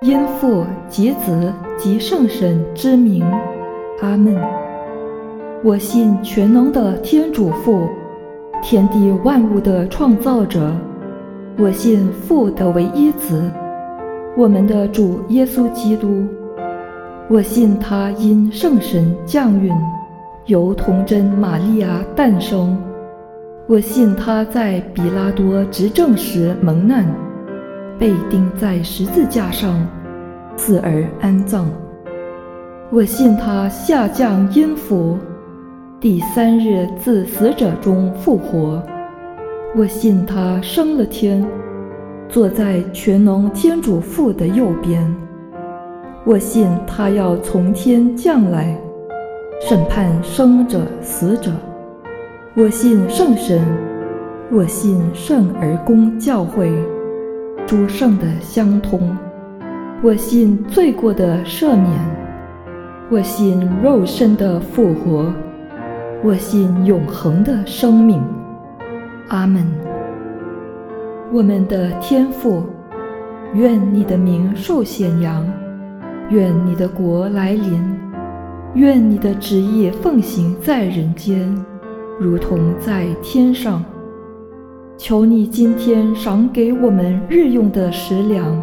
因父及子及圣神之名，阿门。我信全能的天主父，天地万物的创造者。我信父的唯一子，我们的主耶稣基督。我信他因圣神降孕，由童贞玛利亚诞生。我信他在比拉多执政时蒙难。被钉在十字架上，死而安葬。我信他下降阴府，第三日自死者中复活。我信他升了天，坐在全能天主父的右边。我信他要从天降来，审判生者死者。我信圣神，我信圣而公教会。诸圣的相通，我信罪过的赦免，我信肉身的复活，我信永恒的生命。阿门。我们的天父，愿你的名受显扬，愿你的国来临，愿你的旨意奉行在人间，如同在天上。求你今天赏给我们日用的食粮，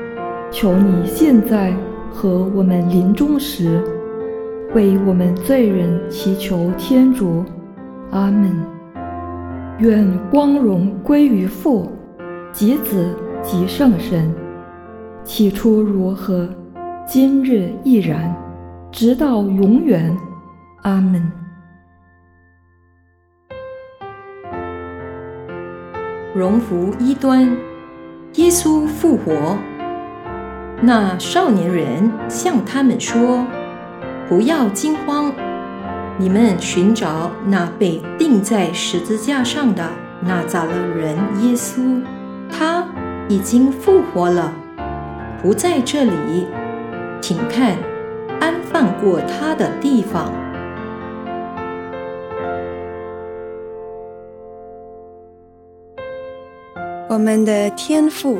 求你现在和我们临终时，为我们罪人祈求天主。阿门。愿光荣归于父、及子、及圣神。起初如何，今日亦然，直到永远。阿门。荣福一端。耶稣复活，那少年人向他们说：“不要惊慌，你们寻找那被钉在十字架上的那扎勒人耶稣，他已经复活了，不在这里。请看，安放过他的地方。”我们的天赋，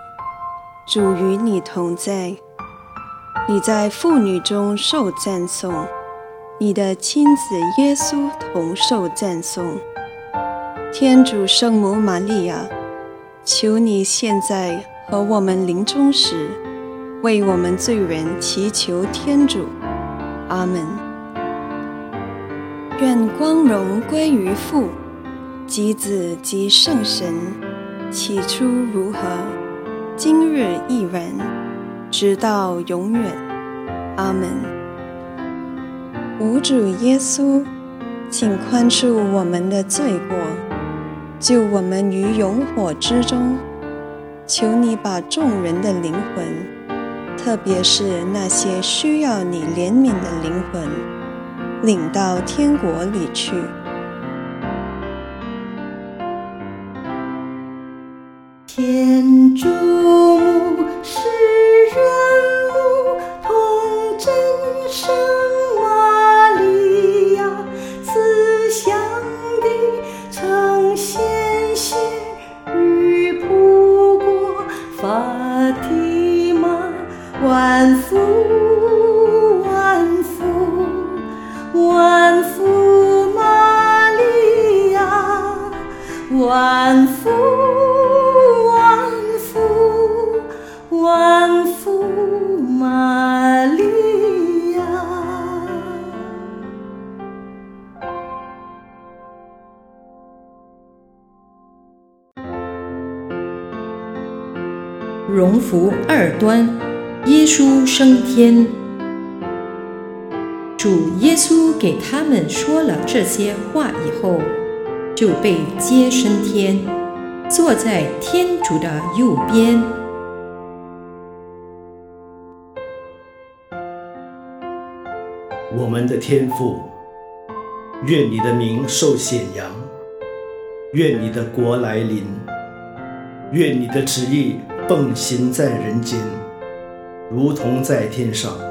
主与你同在。你在妇女中受赞颂，你的亲子耶稣同受赞颂。天主圣母玛利亚，求你现在和我们临终时，为我们罪人祈求天主。阿门。愿光荣归于父、及子、及圣神。起初如何，今日亦然。直到永远，阿门。无主耶稣，请宽恕我们的罪过，救我们于永火之中。求你把众人的灵魂，特别是那些需要你怜悯的灵魂，领到天国里去。天主们说了这些话以后，就被接升天，坐在天主的右边。我们的天父，愿你的名受显扬，愿你的国来临，愿你的旨意奉行在人间，如同在天上。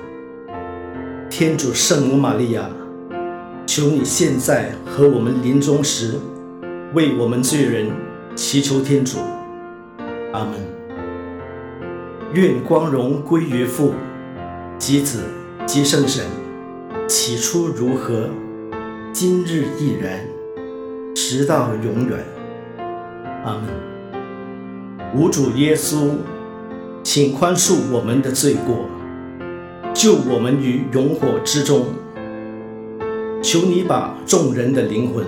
天主圣母玛利亚，求你现在和我们临终时，为我们罪人祈求天主。阿门。愿光荣归于父、及子、及圣神。起初如何，今日亦然，直到永远。阿门。无主耶稣，请宽恕我们的罪过，救我们于永火之中。求你把众人的灵魂，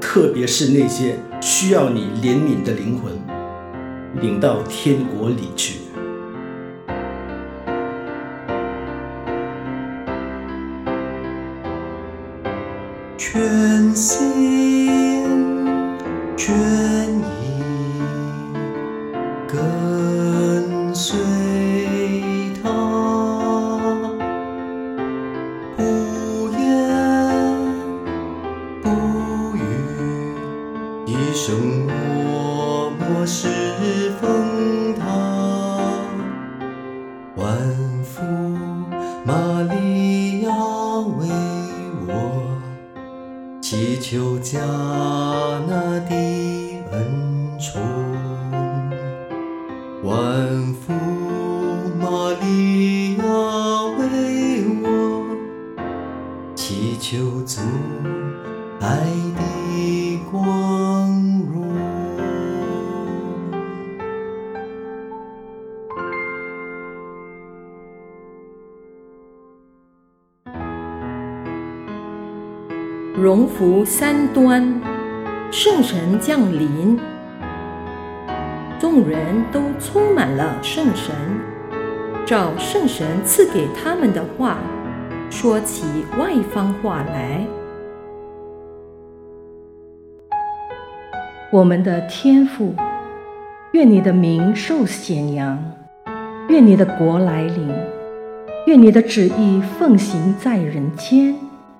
特别是那些需要你怜悯的灵魂，领到天国里去。全心全福三端，圣神降临，众人都充满了圣神，照圣神赐给他们的话，说起外方话来。我们的天父，愿你的名受显扬，愿你的国来临，愿你的旨意奉行在人间。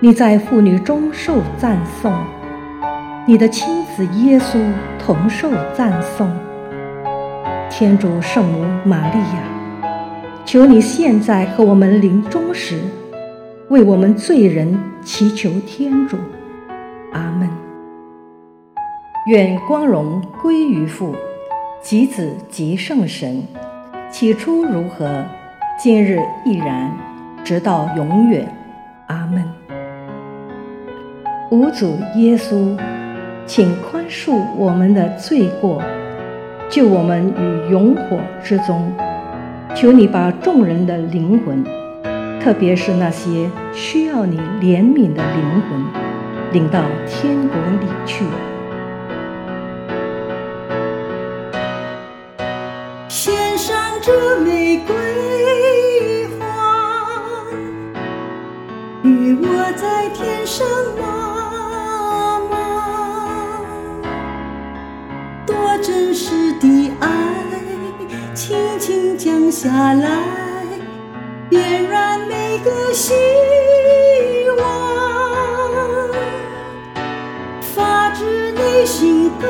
你在妇女中受赞颂，你的亲子耶稣同受赞颂。天主圣母玛利亚，求你现在和我们临终时。为我们罪人祈求天主，阿门。愿光荣归于父、及子、及圣神。起初如何，今日亦然，直到永远，阿门。吾主耶稣，请宽恕我们的罪过，救我们于永火之中。求你把众人的灵魂。特别是那些需要你怜悯的灵魂，领到天国里去。下来。点燃每个希望，发自内心的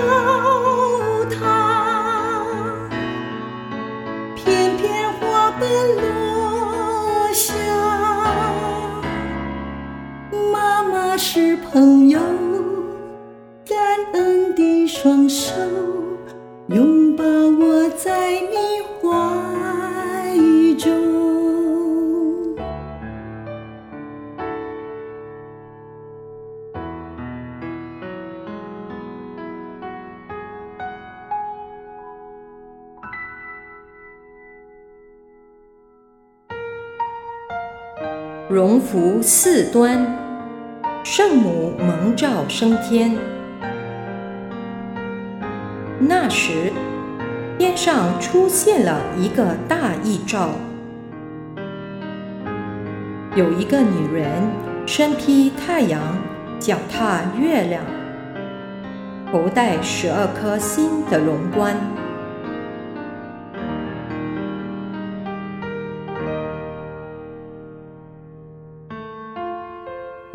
福四端，圣母蒙召升天。那时，天上出现了一个大异兆：有一个女人身披太阳，脚踏月亮，头戴十二颗星的荣冠。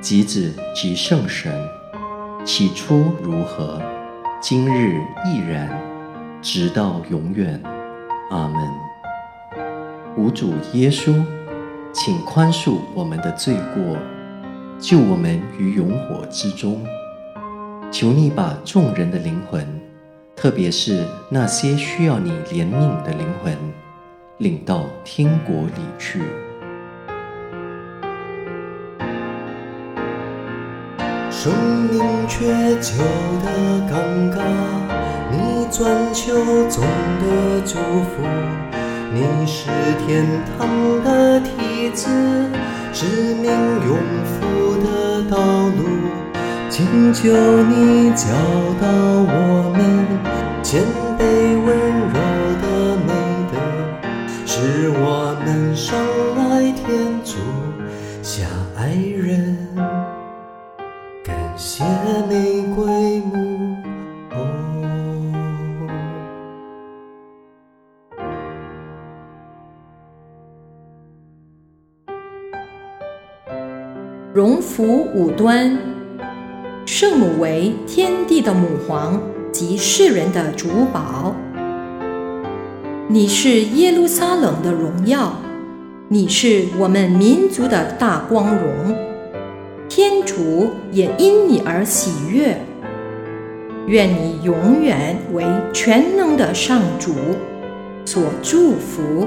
及子、及圣神。起初如何，今日亦然，直到永远。阿门。无主耶稣，请宽恕我们的罪过，救我们于永火之中。求你把众人的灵魂，特别是那些需要你怜悯的灵魂，领到天国里去。生命却救得尴尬，你钻求总的祝福，你是天堂的梯子，指明永福的道路。请求你教导我们谦卑温柔的美德，使我们上福五端，圣母为天地的母皇及世人的主保。你是耶路撒冷的荣耀，你是我们民族的大光荣。天主也因你而喜悦。愿你永远为全能的上主所祝福。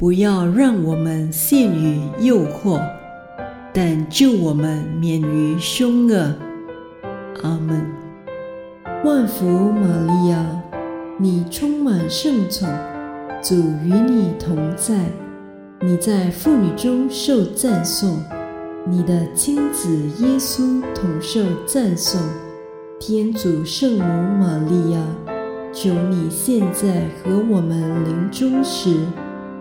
不要让我们陷于诱惑，但救我们免于凶恶。阿门。万福玛利亚，你充满圣宠，主与你同在，你在妇女中受赞颂，你的亲子耶稣同受赞颂。天主圣母玛利亚，求你现在和我们临终时。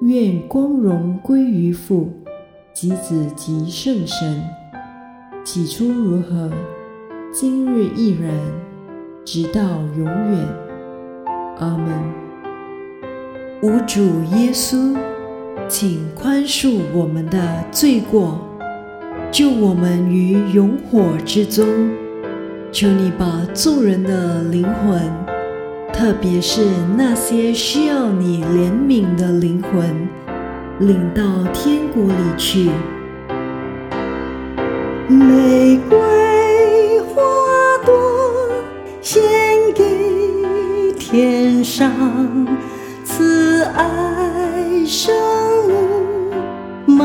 愿光荣归于父、及子、及圣神。起初如何，今日亦然，直到永远。阿门。无主耶稣，请宽恕我们的罪过。救我们于永火之中，求你把众人的灵魂，特别是那些需要你怜悯的灵魂，领到天国里去。玫瑰花朵献给天上慈爱圣母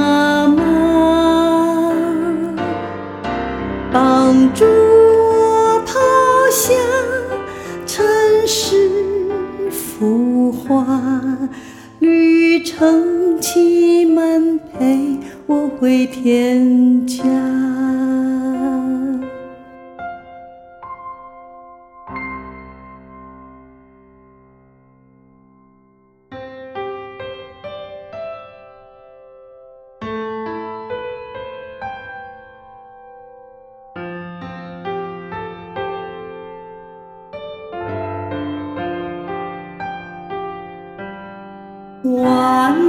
浮华，旅程期满陪我回天家。我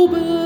sober.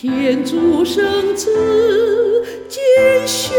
天主圣子拣选